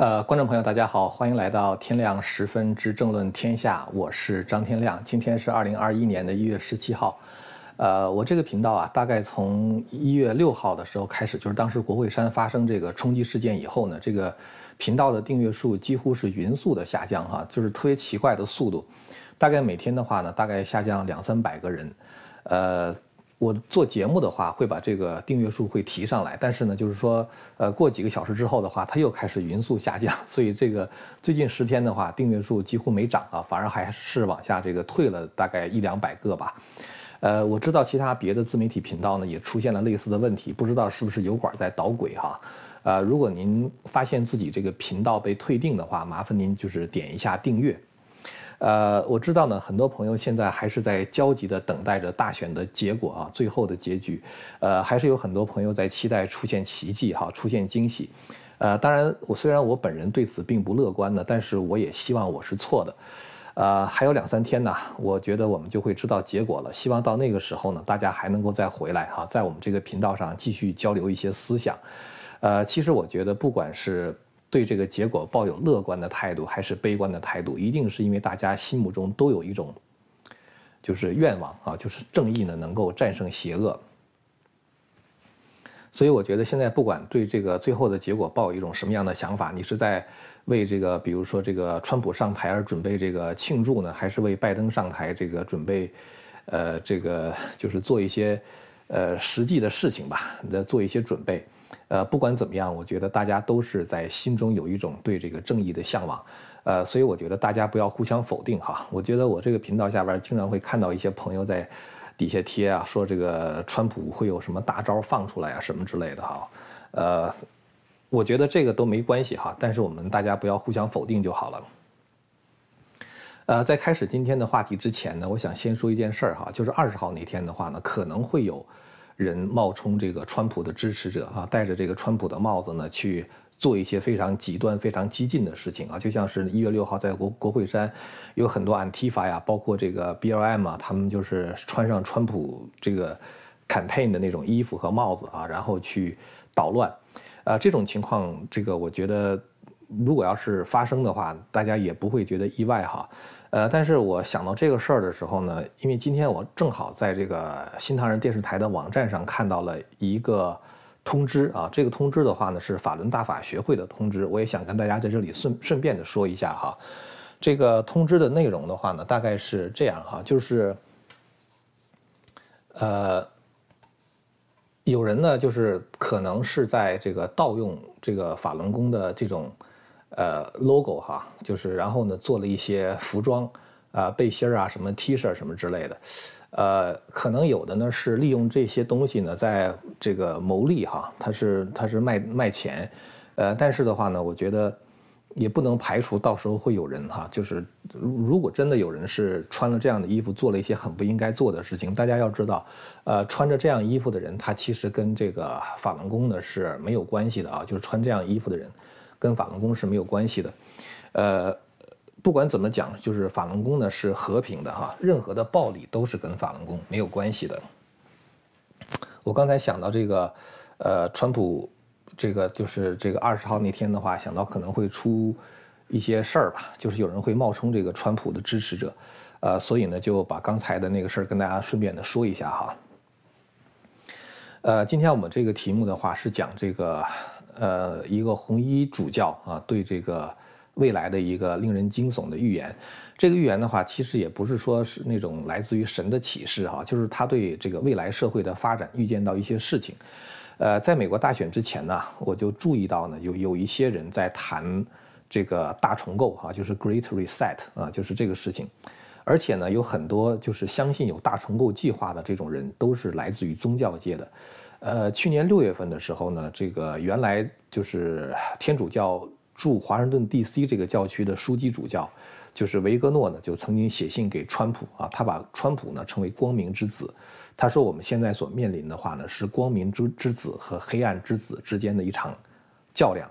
呃，观众朋友，大家好，欢迎来到天亮十分之政论天下，我是张天亮。今天是二零二一年的一月十七号。呃，我这个频道啊，大概从一月六号的时候开始，就是当时国会山发生这个冲击事件以后呢，这个频道的订阅数几乎是匀速的下降哈，就是特别奇怪的速度，大概每天的话呢，大概下降两三百个人，呃。我做节目的话，会把这个订阅数会提上来，但是呢，就是说，呃，过几个小时之后的话，它又开始匀速下降，所以这个最近十天的话，订阅数几乎没涨啊，反而还是往下这个退了大概一两百个吧。呃，我知道其他别的自媒体频道呢也出现了类似的问题，不知道是不是油管在捣鬼哈？呃，如果您发现自己这个频道被退订的话，麻烦您就是点一下订阅。呃，我知道呢，很多朋友现在还是在焦急地等待着大选的结果啊，最后的结局。呃，还是有很多朋友在期待出现奇迹哈，出现惊喜。呃，当然，我虽然我本人对此并不乐观呢，但是我也希望我是错的。呃，还有两三天呢，我觉得我们就会知道结果了。希望到那个时候呢，大家还能够再回来哈，在我们这个频道上继续交流一些思想。呃，其实我觉得，不管是对这个结果抱有乐观的态度还是悲观的态度，一定是因为大家心目中都有一种，就是愿望啊，就是正义呢能够战胜邪恶。所以我觉得现在不管对这个最后的结果抱有一种什么样的想法，你是在为这个比如说这个川普上台而准备这个庆祝呢，还是为拜登上台这个准备，呃，这个就是做一些呃实际的事情吧，你在做一些准备。呃，不管怎么样，我觉得大家都是在心中有一种对这个正义的向往，呃，所以我觉得大家不要互相否定哈。我觉得我这个频道下边经常会看到一些朋友在底下贴啊，说这个川普会有什么大招放出来啊，什么之类的哈。呃，我觉得这个都没关系哈，但是我们大家不要互相否定就好了。呃，在开始今天的话题之前呢，我想先说一件事儿哈，就是二十号那天的话呢，可能会有。人冒充这个川普的支持者啊，戴着这个川普的帽子呢，去做一些非常极端、非常激进的事情啊，就像是一月六号在国国会山，有很多 Antifa 呀，包括这个 BLM 啊，他们就是穿上川普这个 campaign 的那种衣服和帽子啊，然后去捣乱，啊，这种情况，这个我觉得如果要是发生的话，大家也不会觉得意外哈。呃，但是我想到这个事儿的时候呢，因为今天我正好在这个新唐人电视台的网站上看到了一个通知啊，这个通知的话呢是法轮大法学会的通知，我也想跟大家在这里顺顺便的说一下哈，这个通知的内容的话呢，大概是这样哈，就是，呃，有人呢就是可能是在这个盗用这个法轮功的这种。呃，logo 哈，就是然后呢，做了一些服装，啊，背心儿啊，什么 T 恤什么之类的，呃，可能有的呢是利用这些东西呢，在这个牟利哈，他是他是卖卖钱，呃，但是的话呢，我觉得也不能排除到时候会有人哈，就是如果真的有人是穿了这样的衣服做了一些很不应该做的事情，大家要知道，呃，穿着这样衣服的人，他其实跟这个法轮功呢是没有关系的啊，就是穿这样衣服的人。跟法轮功是没有关系的，呃，不管怎么讲，就是法轮功呢是和平的哈，任何的暴力都是跟法轮功没有关系的。我刚才想到这个，呃，川普这个就是这个二十号那天的话，想到可能会出一些事儿吧，就是有人会冒充这个川普的支持者，呃，所以呢就把刚才的那个事儿跟大家顺便的说一下哈。呃，今天我们这个题目的话是讲这个。呃，一个红衣主教啊，对这个未来的一个令人惊悚的预言。这个预言的话，其实也不是说是那种来自于神的启示哈，就是他对这个未来社会的发展预见到一些事情。呃，在美国大选之前呢，我就注意到呢，有有一些人在谈这个大重构哈，就是 Great Reset 啊，就是这个事情。而且呢，有很多就是相信有大重构计划的这种人，都是来自于宗教界的。呃，去年六月份的时候呢，这个原来就是天主教驻华盛顿 D.C. 这个教区的枢机主教，就是维格诺呢，就曾经写信给川普啊，他把川普呢称为光明之子，他说我们现在所面临的话呢，是光明之之子和黑暗之子之间的一场较量。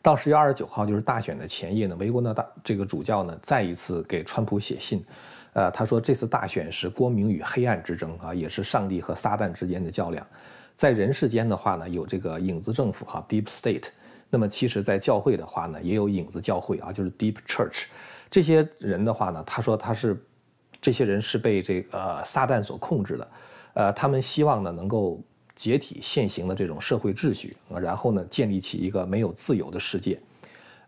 到十月二十九号，就是大选的前夜呢，维格诺大这个主教呢，再一次给川普写信。呃，他说这次大选是光明与黑暗之争啊，也是上帝和撒旦之间的较量。在人世间的话呢，有这个影子政府哈，Deep State，那么其实，在教会的话呢，也有影子教会啊，就是 Deep Church。这些人的话呢，他说他是，这些人是被这个撒旦所控制的，呃，他们希望呢能够解体现行的这种社会秩序，然后呢建立起一个没有自由的世界，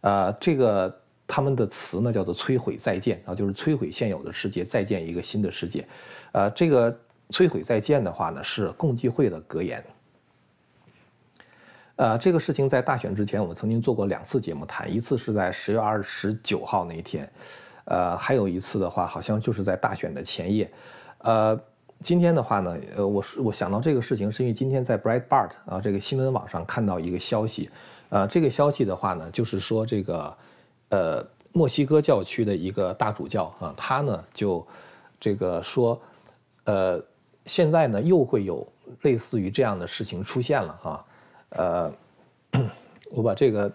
呃，这个他们的词呢叫做摧毁再建啊，就是摧毁现有的世界，再建一个新的世界，呃，这个摧毁再建的话呢是共济会的格言。呃，这个事情在大选之前，我们曾经做过两次节目谈，一次是在十月二十九号那一天，呃，还有一次的话，好像就是在大选的前夜。呃，今天的话呢，呃，我是我想到这个事情，是因为今天在 Breitbart 啊这个新闻网上看到一个消息，呃，这个消息的话呢，就是说这个呃墨西哥教区的一个大主教啊，他呢就这个说，呃，现在呢又会有类似于这样的事情出现了啊。呃，我把这个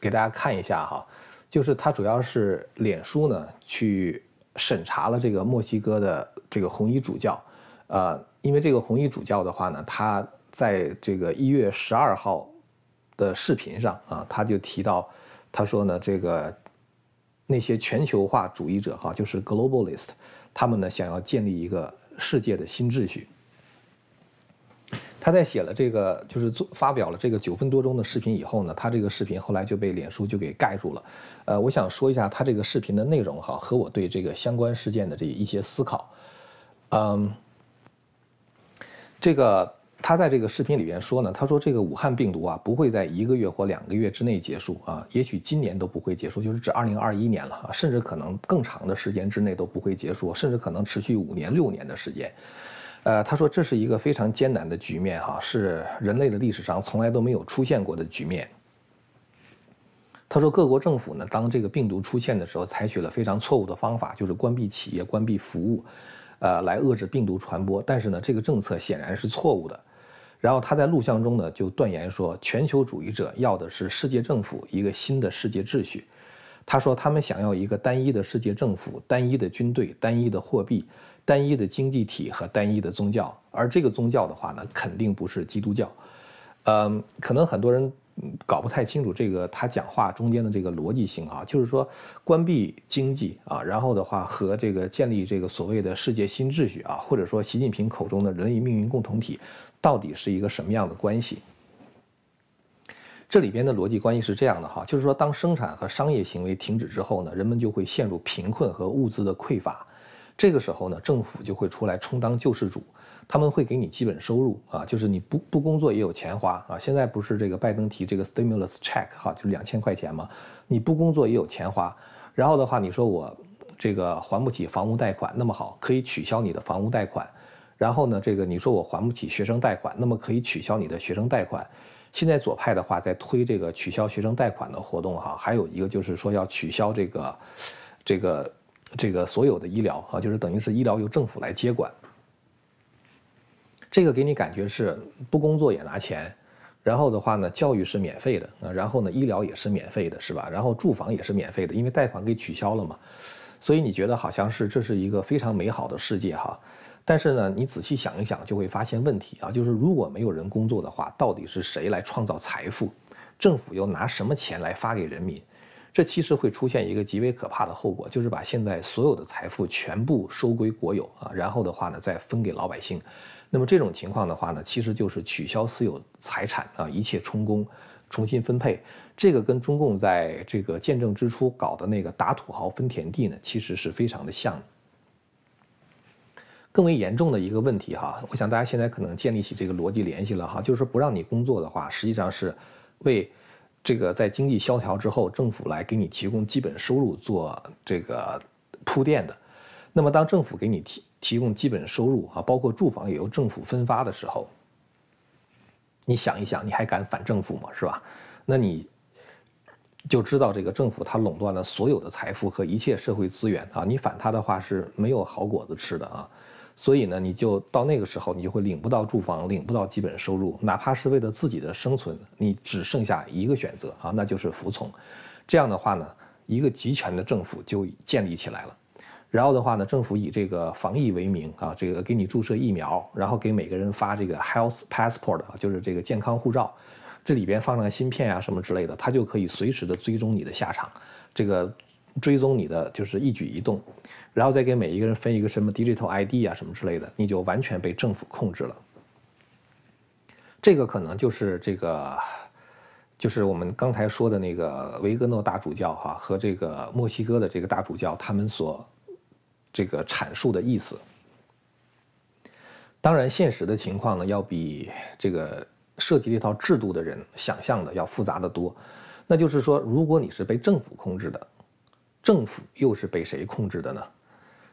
给大家看一下哈，就是它主要是脸书呢去审查了这个墨西哥的这个红衣主教，呃，因为这个红衣主教的话呢，他在这个一月十二号的视频上啊，他就提到，他说呢，这个那些全球化主义者哈，就是 globalist，他们呢想要建立一个世界的新秩序。他在写了这个，就是做发表了这个九分多钟的视频以后呢，他这个视频后来就被脸书就给盖住了。呃，我想说一下他这个视频的内容哈，和我对这个相关事件的这一些思考。嗯，这个他在这个视频里边说呢，他说这个武汉病毒啊不会在一个月或两个月之内结束啊，也许今年都不会结束，就是指二零二一年了啊，甚至可能更长的时间之内都不会结束，甚至可能持续五年六年的时间。呃，他说这是一个非常艰难的局面，哈，是人类的历史上从来都没有出现过的局面。他说各国政府呢，当这个病毒出现的时候，采取了非常错误的方法，就是关闭企业、关闭服务，呃，来遏制病毒传播。但是呢，这个政策显然是错误的。然后他在录像中呢，就断言说，全球主义者要的是世界政府一个新的世界秩序。他说他们想要一个单一的世界政府、单一的军队、单一的货币。单一的经济体和单一的宗教，而这个宗教的话呢，肯定不是基督教。嗯，可能很多人搞不太清楚这个他讲话中间的这个逻辑性啊，就是说关闭经济啊，然后的话和这个建立这个所谓的世界新秩序啊，或者说习近平口中的人类命运共同体，到底是一个什么样的关系？这里边的逻辑关系是这样的哈，就是说当生产和商业行为停止之后呢，人们就会陷入贫困和物资的匮乏。这个时候呢，政府就会出来充当救世主，他们会给你基本收入啊，就是你不不工作也有钱花啊。现在不是这个拜登提这个 stimulus check 哈，就是两千块钱嘛，你不工作也有钱花。然后的话，你说我这个还不起房屋贷款，那么好，可以取消你的房屋贷款。然后呢，这个你说我还不起学生贷款，那么可以取消你的学生贷款。现在左派的话在推这个取消学生贷款的活动哈，还有一个就是说要取消这个这个。这个所有的医疗啊，就是等于是医疗由政府来接管。这个给你感觉是不工作也拿钱，然后的话呢，教育是免费的，然后呢，医疗也是免费的，是吧？然后住房也是免费的，因为贷款给取消了嘛。所以你觉得好像是这是一个非常美好的世界哈。但是呢，你仔细想一想，就会发现问题啊，就是如果没有人工作的话，到底是谁来创造财富？政府又拿什么钱来发给人民？这其实会出现一个极为可怕的后果，就是把现在所有的财富全部收归国有啊，然后的话呢，再分给老百姓。那么这种情况的话呢，其实就是取消私有财产啊，一切充公，重新分配。这个跟中共在这个建政之初搞的那个打土豪分田地呢，其实是非常的像的。更为严重的一个问题哈，我想大家现在可能建立起这个逻辑联系了哈，就是说不让你工作的话，实际上是为。这个在经济萧条之后，政府来给你提供基本收入做这个铺垫的。那么，当政府给你提提供基本收入啊，包括住房也由政府分发的时候，你想一想，你还敢反政府吗？是吧？那你就知道这个政府它垄断了所有的财富和一切社会资源啊，你反它的话是没有好果子吃的啊。所以呢，你就到那个时候，你就会领不到住房，领不到基本收入，哪怕是为了自己的生存，你只剩下一个选择啊，那就是服从。这样的话呢，一个集权的政府就建立起来了。然后的话呢，政府以这个防疫为名啊，这个给你注射疫苗，然后给每个人发这个 health passport，就是这个健康护照。这里边放上芯片啊什么之类的，它就可以随时的追踪你的下场，这个追踪你的就是一举一动，然后再给每一个人分一个什么 digital ID 啊什么之类的，你就完全被政府控制了。这个可能就是这个，就是我们刚才说的那个维格诺大主教哈和这个墨西哥的这个大主教他们所这个阐述的意思。当然，现实的情况呢，要比这个设计这套制度的人想象的要复杂的多。那就是说，如果你是被政府控制的，政府又是被谁控制的呢？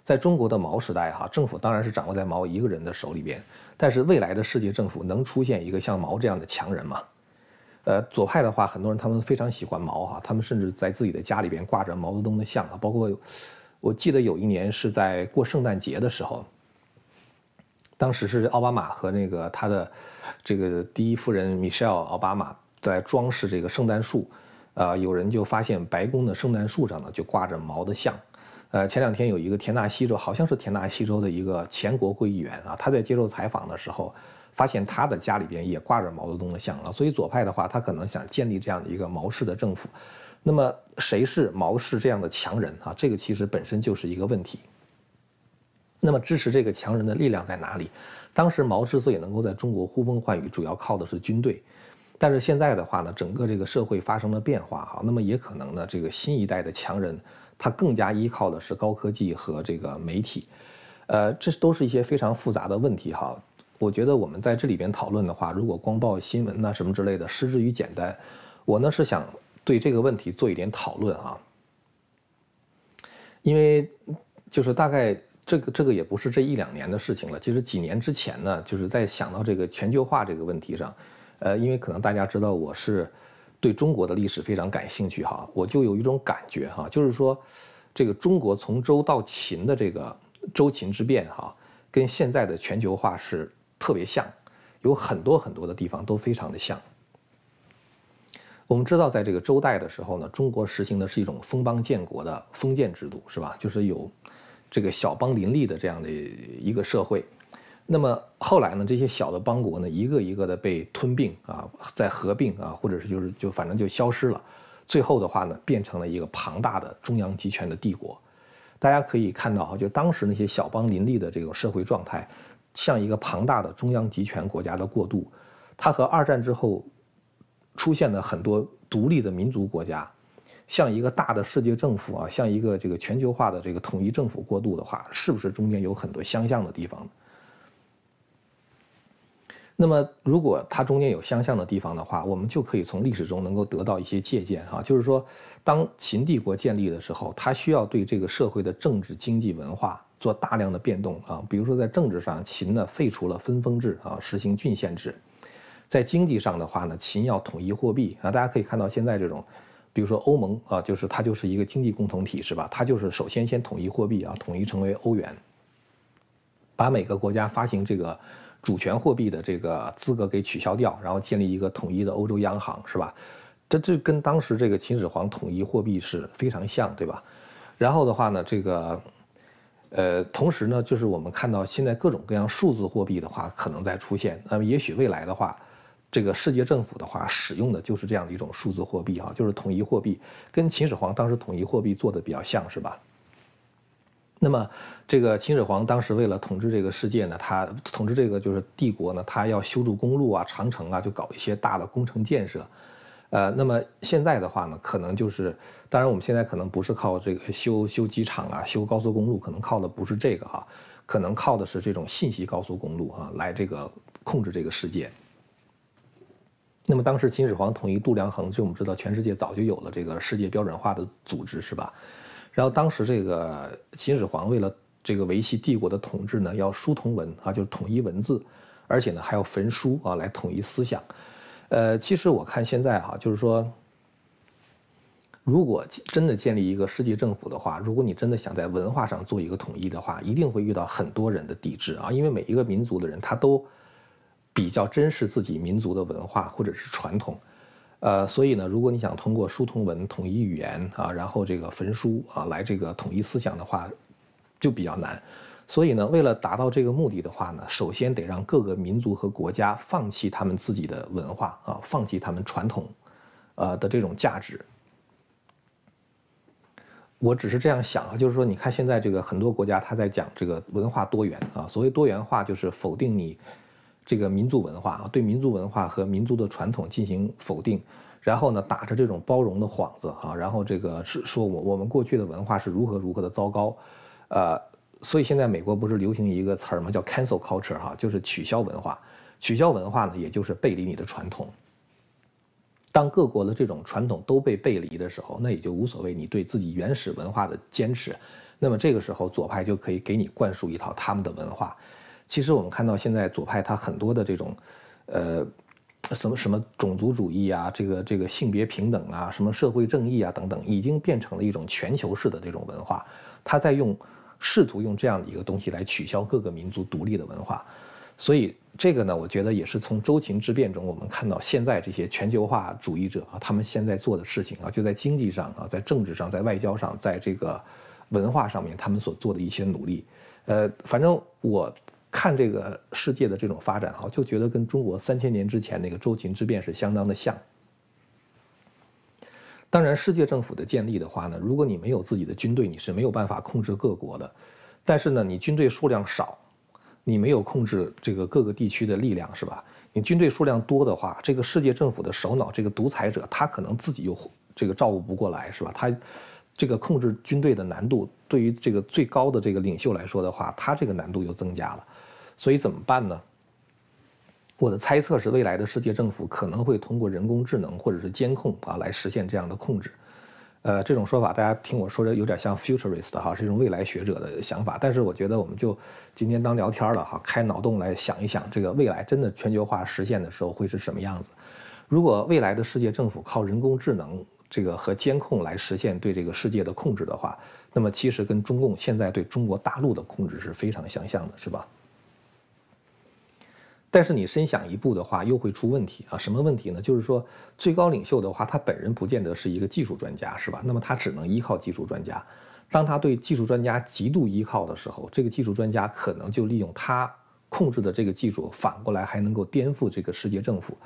在中国的毛时代，哈，政府当然是掌握在毛一个人的手里边。但是未来的世界政府能出现一个像毛这样的强人吗？呃，左派的话，很多人他们非常喜欢毛哈，他们甚至在自己的家里边挂着毛泽东的像啊。包括我记得有一年是在过圣诞节的时候。当时是奥巴马和那个他的这个第一夫人米歇尔奥巴马在装饰这个圣诞树，呃，有人就发现白宫的圣诞树上呢就挂着毛的像，呃，前两天有一个田纳西州，好像是田纳西州的一个前国会议员啊，他在接受采访的时候，发现他的家里边也挂着毛泽东的像了，所以左派的话，他可能想建立这样的一个毛式的政府，那么谁是毛氏这样的强人啊？这个其实本身就是一个问题。那么支持这个强人的力量在哪里？当时毛之所以能够在中国呼风唤雨，主要靠的是军队。但是现在的话呢，整个这个社会发生了变化哈，那么也可能呢，这个新一代的强人他更加依靠的是高科技和这个媒体。呃，这都是一些非常复杂的问题哈。我觉得我们在这里边讨论的话，如果光报新闻呐什么之类的，失之于简单。我呢是想对这个问题做一点讨论啊，因为就是大概。这个这个也不是这一两年的事情了。其实几年之前呢，就是在想到这个全球化这个问题上，呃，因为可能大家知道我是对中国的历史非常感兴趣哈，我就有一种感觉哈，就是说这个中国从周到秦的这个周秦之变哈，跟现在的全球化是特别像，有很多很多的地方都非常的像。我们知道，在这个周代的时候呢，中国实行的是一种封邦建国的封建制度，是吧？就是有。这个小邦林立的这样的一个社会，那么后来呢，这些小的邦国呢，一个一个的被吞并啊，在合并啊，或者是就是就反正就消失了，最后的话呢，变成了一个庞大的中央集权的帝国。大家可以看到啊，就当时那些小邦林立的这种社会状态，像一个庞大的中央集权国家的过渡，它和二战之后出现的很多独立的民族国家。像一个大的世界政府啊，像一个这个全球化的这个统一政府过渡的话，是不是中间有很多相像的地方？那么，如果它中间有相像的地方的话，我们就可以从历史中能够得到一些借鉴哈。就是说，当秦帝国建立的时候，它需要对这个社会的政治、经济、文化做大量的变动啊。比如说，在政治上，秦呢废除了分封制啊，实行郡县制；在经济上的话呢，秦要统一货币啊。大家可以看到现在这种。比如说欧盟啊，就是它就是一个经济共同体，是吧？它就是首先先统一货币啊，统一成为欧元，把每个国家发行这个主权货币的这个资格给取消掉，然后建立一个统一的欧洲央行，是吧？这这跟当时这个秦始皇统一货币是非常像，对吧？然后的话呢，这个呃，同时呢，就是我们看到现在各种各样数字货币的话可能在出现，那么也许未来的话。这个世界政府的话，使用的就是这样的一种数字货币啊，就是统一货币，跟秦始皇当时统一货币做的比较像是吧？那么，这个秦始皇当时为了统治这个世界呢，他统治这个就是帝国呢，他要修筑公路啊、长城啊，就搞一些大的工程建设。呃，那么现在的话呢，可能就是，当然我们现在可能不是靠这个修修机场啊、修高速公路，可能靠的不是这个哈，可能靠的是这种信息高速公路啊，来这个控制这个世界。那么当时秦始皇统一度量衡，就我们知道全世界早就有了这个世界标准化的组织，是吧？然后当时这个秦始皇为了这个维系帝国的统治呢，要书同文啊，就是统一文字，而且呢还要焚书啊来统一思想。呃，其实我看现在哈，就是说，如果真的建立一个世界政府的话，如果你真的想在文化上做一个统一的话，一定会遇到很多人的抵制啊，因为每一个民族的人他都。比较珍视自己民族的文化或者是传统，呃，所以呢，如果你想通过书同文统一语言啊，然后这个焚书啊来这个统一思想的话，就比较难。所以呢，为了达到这个目的的话呢，首先得让各个民族和国家放弃他们自己的文化啊，放弃他们传统，呃的这种价值。我只是这样想啊，就是说，你看现在这个很多国家他在讲这个文化多元啊，所谓多元化就是否定你这个民族文化啊，对民族文化和民族的传统进行否定，然后呢，打着这种包容的幌子啊，然后这个是说我我们过去的文化是如何如何的糟糕，呃。所以现在美国不是流行一个词儿吗？叫 cancel culture 哈，就是取消文化。取消文化呢，也就是背离你的传统。当各国的这种传统都被背离的时候，那也就无所谓你对自己原始文化的坚持。那么这个时候，左派就可以给你灌输一套他们的文化。其实我们看到现在左派他很多的这种，呃，什么什么种族主义啊，这个这个性别平等啊，什么社会正义啊等等，已经变成了一种全球式的这种文化。他在用。试图用这样的一个东西来取消各个民族独立的文化，所以这个呢，我觉得也是从周秦之变中我们看到现在这些全球化主义者啊，他们现在做的事情啊，就在经济上啊，在政治上，在外交上，在这个文化上面，他们所做的一些努力。呃，反正我看这个世界的这种发展哈，就觉得跟中国三千年之前那个周秦之变是相当的像。当然，世界政府的建立的话呢，如果你没有自己的军队，你是没有办法控制各国的。但是呢，你军队数量少，你没有控制这个各个地区的力量，是吧？你军队数量多的话，这个世界政府的首脑，这个独裁者，他可能自己又这个照顾不过来，是吧？他这个控制军队的难度，对于这个最高的这个领袖来说的话，他这个难度又增加了。所以怎么办呢？我的猜测是，未来的世界政府可能会通过人工智能或者是监控啊来实现这样的控制。呃，这种说法大家听我说着有点像 futurist 哈，是一种未来学者的想法。但是我觉得我们就今天当聊天了哈，开脑洞来想一想，这个未来真的全球化实现的时候会是什么样子？如果未来的世界政府靠人工智能这个和监控来实现对这个世界的控制的话，那么其实跟中共现在对中国大陆的控制是非常相像的，是吧？但是你深想一步的话，又会出问题啊！什么问题呢？就是说，最高领袖的话，他本人不见得是一个技术专家，是吧？那么他只能依靠技术专家。当他对技术专家极度依靠的时候，这个技术专家可能就利用他控制的这个技术，反过来还能够颠覆这个世界政府。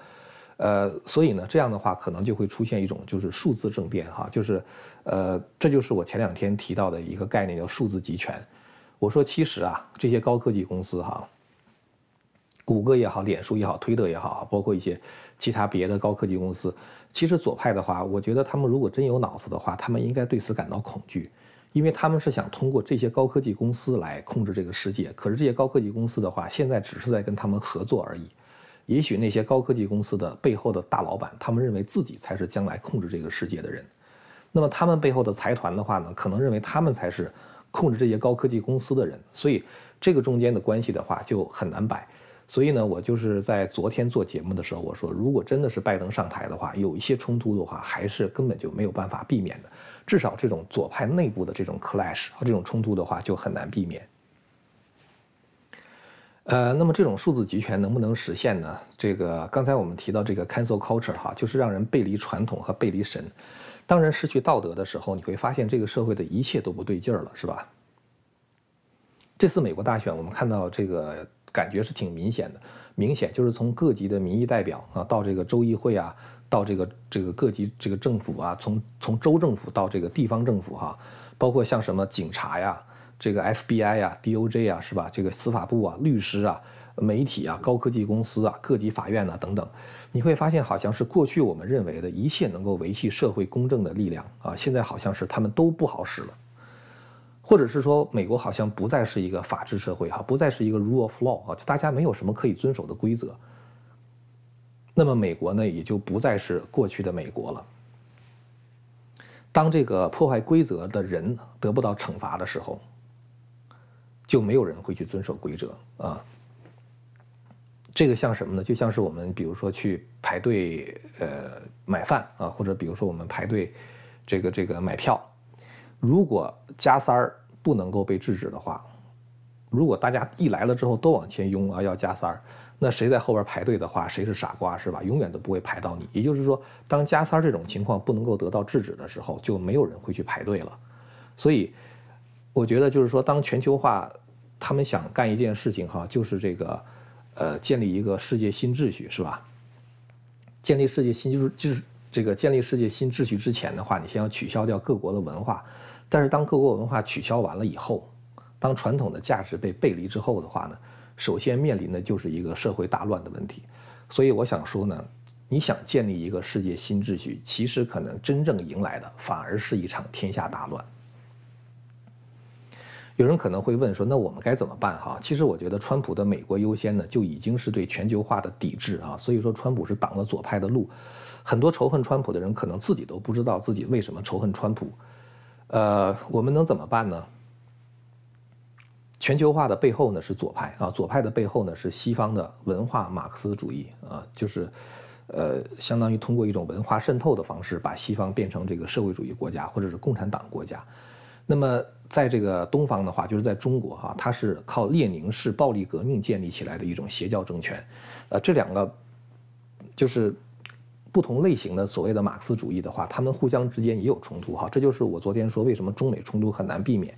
呃，所以呢，这样的话可能就会出现一种就是数字政变，哈，就是，呃，这就是我前两天提到的一个概念，叫数字集权。我说，其实啊，这些高科技公司，哈。谷歌也好，脸书也好，推特也好，包括一些其他别的高科技公司，其实左派的话，我觉得他们如果真有脑子的话，他们应该对此感到恐惧，因为他们是想通过这些高科技公司来控制这个世界。可是这些高科技公司的话，现在只是在跟他们合作而已。也许那些高科技公司的背后的大老板，他们认为自己才是将来控制这个世界的人。那么他们背后的财团的话呢，可能认为他们才是控制这些高科技公司的人。所以这个中间的关系的话，就很难摆。所以呢，我就是在昨天做节目的时候，我说，如果真的是拜登上台的话，有一些冲突的话，还是根本就没有办法避免的。至少这种左派内部的这种 clash 和这种冲突的话，就很难避免。呃，那么这种数字集权能不能实现呢？这个刚才我们提到这个 cancel culture 哈，就是让人背离传统和背离神。当人失去道德的时候，你会发现这个社会的一切都不对劲儿了，是吧？这次美国大选，我们看到这个。感觉是挺明显的，明显就是从各级的民意代表啊，到这个州议会啊，到这个这个各级这个政府啊，从从州政府到这个地方政府哈，包括像什么警察呀，这个 FBI 呀、DOJ 啊，是吧？这个司法部啊、律师啊、媒体啊、高科技公司啊、各级法院呐等等，你会发现好像是过去我们认为的一切能够维系社会公正的力量啊，现在好像是他们都不好使了。或者是说，美国好像不再是一个法治社会哈，不再是一个 rule of law 啊，就大家没有什么可以遵守的规则。那么美国呢，也就不再是过去的美国了。当这个破坏规则的人得不到惩罚的时候，就没有人会去遵守规则啊。这个像什么呢？就像是我们比如说去排队呃买饭啊，或者比如说我们排队这个这个买票。如果加塞儿不能够被制止的话，如果大家一来了之后都往前拥啊要加塞儿，那谁在后边排队的话，谁是傻瓜是吧？永远都不会排到你。也就是说，当加塞儿这种情况不能够得到制止的时候，就没有人会去排队了。所以，我觉得就是说，当全球化他们想干一件事情哈，就是这个，呃，建立一个世界新秩序，是吧？建立世界新就是就是这个建立世界新秩序之前的话，你先要取消掉各国的文化。但是当各国文化取消完了以后，当传统的价值被背离之后的话呢，首先面临的就是一个社会大乱的问题。所以我想说呢，你想建立一个世界新秩序，其实可能真正迎来的反而是一场天下大乱。有人可能会问说，那我们该怎么办？哈，其实我觉得川普的美国优先呢，就已经是对全球化的抵制啊。所以说，川普是挡了左派的路。很多仇恨川普的人，可能自己都不知道自己为什么仇恨川普。呃，我们能怎么办呢？全球化的背后呢是左派啊，左派的背后呢是西方的文化马克思主义啊，就是，呃，相当于通过一种文化渗透的方式，把西方变成这个社会主义国家或者是共产党国家。那么，在这个东方的话，就是在中国哈，它是靠列宁式暴力革命建立起来的一种邪教政权，呃，这两个就是不同类型的所谓的马克思主义的话，他们互相之间也有冲突哈，这就是我昨天说为什么中美冲突很难避免，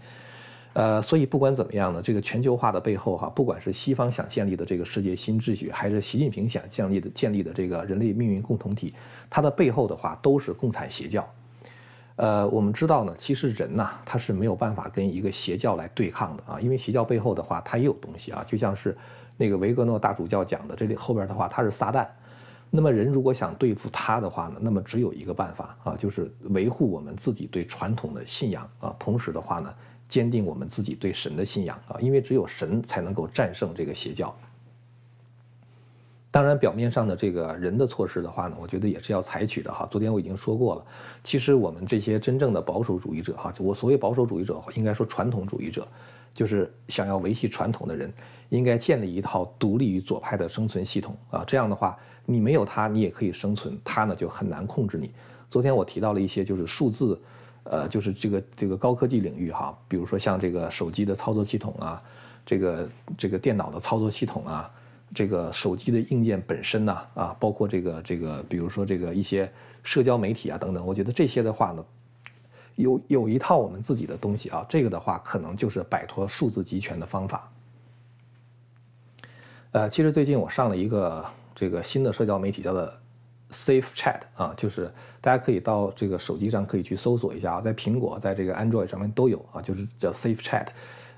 呃，所以不管怎么样呢，这个全球化的背后哈，不管是西方想建立的这个世界新秩序，还是习近平想建立的建立的这个人类命运共同体，它的背后的话都是共产邪教。呃，我们知道呢，其实人呐，他是没有办法跟一个邪教来对抗的啊，因为邪教背后的话，它也有东西啊，就像是那个维格诺大主教讲的，这里后边的话，他是撒旦。那么人如果想对付他的话呢，那么只有一个办法啊，就是维护我们自己对传统的信仰啊，同时的话呢，坚定我们自己对神的信仰啊，因为只有神才能够战胜这个邪教。当然，表面上的这个人的措施的话呢，我觉得也是要采取的哈。昨天我已经说过了，其实我们这些真正的保守主义者哈，我所谓保守主义者，应该说传统主义者，就是想要维系传统的人，应该建立一套独立于左派的生存系统啊。这样的话，你没有它，你也可以生存，它呢就很难控制你。昨天我提到了一些就是数字，呃，就是这个这个高科技领域哈，比如说像这个手机的操作系统啊，这个这个电脑的操作系统啊。这个手机的硬件本身呢，啊，包括这个这个，比如说这个一些社交媒体啊等等，我觉得这些的话呢，有有一套我们自己的东西啊，这个的话可能就是摆脱数字集权的方法。呃，其实最近我上了一个这个新的社交媒体，叫做 Safe Chat 啊，就是大家可以到这个手机上可以去搜索一下啊，在苹果在这个 Android 上面都有啊，就是叫 Safe Chat，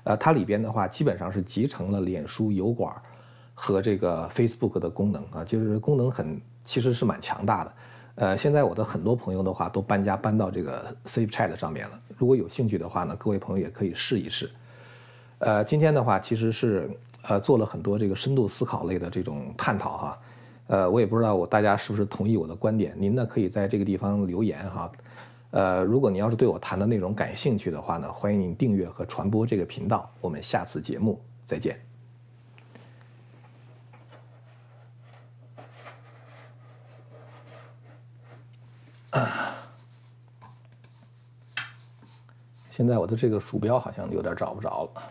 呃，它里边的话基本上是集成了脸书、油管。和这个 Facebook 的功能啊，就是功能很其实是蛮强大的。呃，现在我的很多朋友的话都搬家搬到这个 Safe Chat 上面了。如果有兴趣的话呢，各位朋友也可以试一试。呃，今天的话其实是呃做了很多这个深度思考类的这种探讨哈。呃，我也不知道我大家是不是同意我的观点。您呢可以在这个地方留言哈。呃，如果您要是对我谈的内容感兴趣的话呢，欢迎您订阅和传播这个频道。我们下次节目再见。现在我的这个鼠标好像有点找不着了。